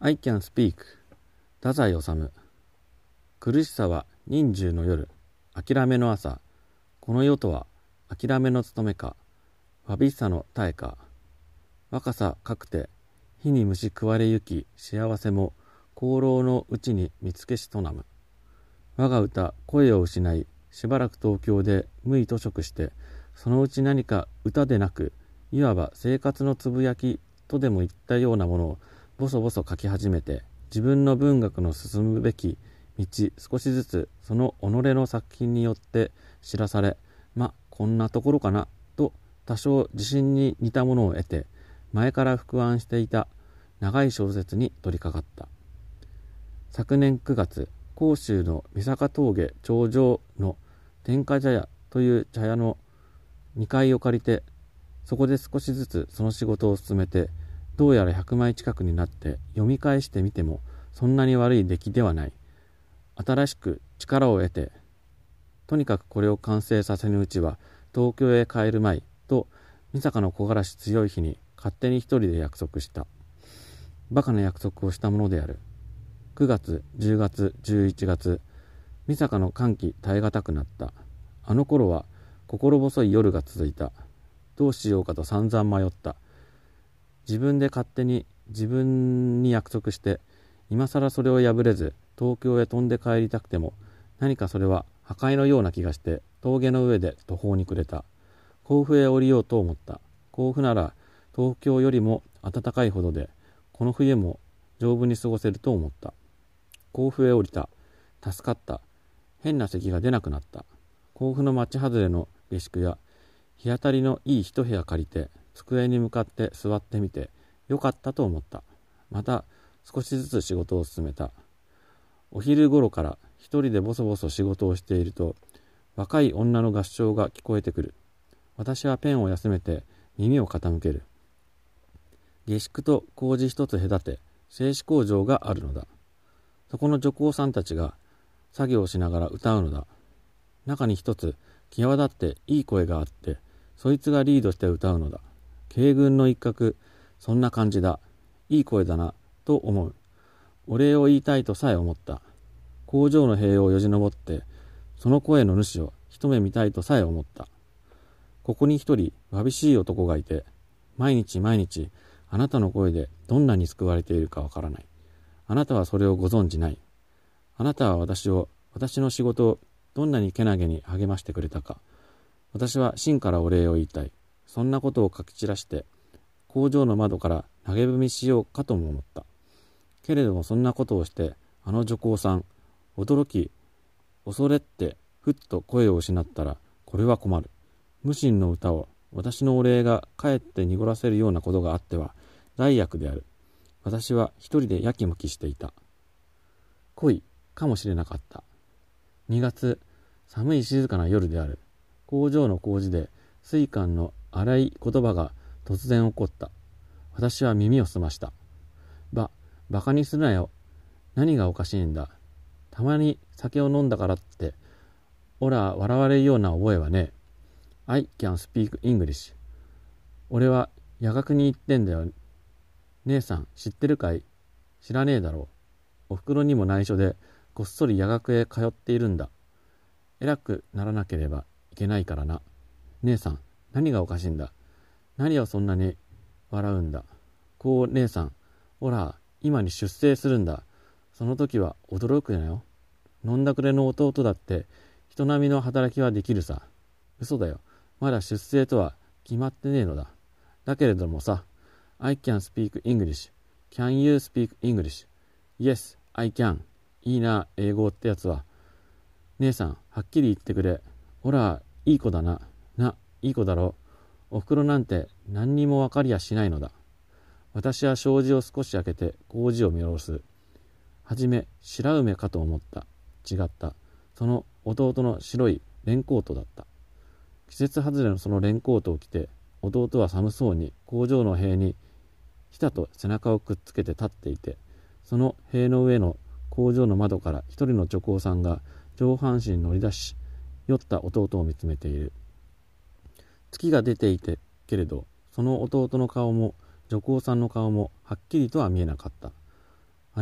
I can speak. 太宰治。苦しさは忍獣の夜。諦めの朝。この世とは諦めの務めか。わびさの耐えか。若さかくて火に虫食われゆき幸せも功労のうちに見つけしとなむ。我が歌声を失いしばらく東京で無意図食してそのうち何か歌でなくいわば生活のつぶやきとでも言ったようなものをボソボソ書き始めて自分の文学の進むべき道少しずつその己の作品によって知らされまこんなところかなと多少自信に似たものを得て前から伏案していた長い小説に取り掛かった。昨年9月甲州の三坂峠頂上の天下茶屋という茶屋の2階を借りてそこで少しずつその仕事を進めてどうやら100枚近くになって読み返してみてもそんなに悪い出来ではない。新しく力を得てとにかくこれを完成させぬうちは東京へ帰るまいと三坂の木枯らし強い日に勝手に一人で約束した。バカな約束をしたものである。9月10月11月三坂の歓喜耐え難くなった。あの頃は心細い夜が続いた。どうしようかと散々迷った。自分で勝手に自分に約束して今更それを破れず東京へ飛んで帰りたくても何かそれは破壊のような気がして峠の上で途方に暮れた。甲府へ降りようと思った。甲府なら東京よりも暖かいほどでこの冬も丈夫に過ごせると思った。甲府へ降りた。助かった。変な咳が出なくなった。甲府の町外れの下宿や日当たりのいい一部屋借りて机に向かって座ってみてよかったと思った。また少しずつ仕事を進めた。お昼頃から一人でボソボソ仕事をしていると若い女の合唱が聞こえてくる。私はペンを休めて耳を傾ける。下宿と麹一つ隔て製紙工場があるのだ。そこの女工さんたちが作業しながら歌うのだ。中に一つ際立っていい声があってそいつがリードして歌うのだ。軽軍の一角そんな感じだいい声だなと思う。お礼を言いたいとさえ思った。工場の塀をよじ登ってその声の主を一目見たいとさえ思った。ここに一人わびしい男がいて毎日毎日あなたの声でどんなに救われているかわからない。あなたはそれをご存じない。あなたは私を私の仕事をどんなにけなげに励ましてくれたか。私は真からお礼を言いたい。そんなことを書き散らして工場の窓から投げ踏みしようかとも思った。けれどもそんなことをしてあの女工さん驚き恐れってふっと声を失ったらこれは困る。無心の歌を私のお礼がかえって濁らせるようなことがあっては罪悪である。私は一人でやきもきしていた。恋かもしれなかった。2月寒い静かな夜である。工場の工事で水管の荒い言葉が突然起こった。私は耳を澄ました。ば、馬鹿にするなよ。何がおかしいんだ。たまに酒を飲んだからって、おら笑われるような覚えはね I can speak English. 俺は夜学に行ってんだよ。姉さん知ってるかい?知らねえだろう。お袋にも内緒でこっそり夜学へ通っているんだ。偉くならなければいけないからな。姉さん、何がおかしいんだ？何をそんなに笑うんだ？こう姉さん、ほら、今に出征するんだ。その時は驚くなよ。飲んだくれの弟だって人並みの働きはできるさ。嘘だよ。まだ出征とは決まってねえのだ。だけれどもさ、I can speak English. Can you speak English?Yes, I can. いいな、英語ってやつは。姉さん、はっきり言ってくれ。ほら、いい子だな。いい子だろ。おふくろなんて何にも分かりやしないのだ。私は障子を少し開けて麹を見下ろす。はじめ白梅かと思った。違った。その弟の白いレンコートだった。季節外れのそのレンコートを着て、弟は寒そうに工場の塀にひたと背中をくっつけて立っていて、その塀の上の工場の窓から一人の女工さんが上半身に乗り出し、酔った弟を見つめている。月が出ていてけれどその弟の顔も女工さんの顔もはっきりとは見えなかった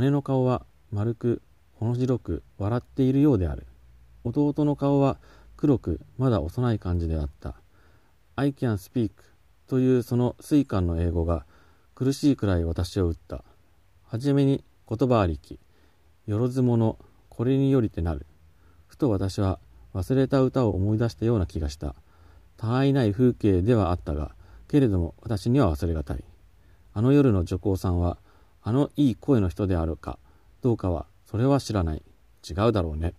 姉の顔は丸く、ほの白く笑っているようである。弟の顔は黒く、まだ幼い感じであった。I can speak というその水管の英語が苦しいくらい私を打った。はじめに言葉ありき、よろずもの、これによりてなる。ふと私は忘れた歌を思い出したような気がした。他愛ない風景ではあったが、けれども私には忘れがたい。あの夜の女工さんは、あのいい声の人であるか、どうかは、それは知らない。違うだろうね。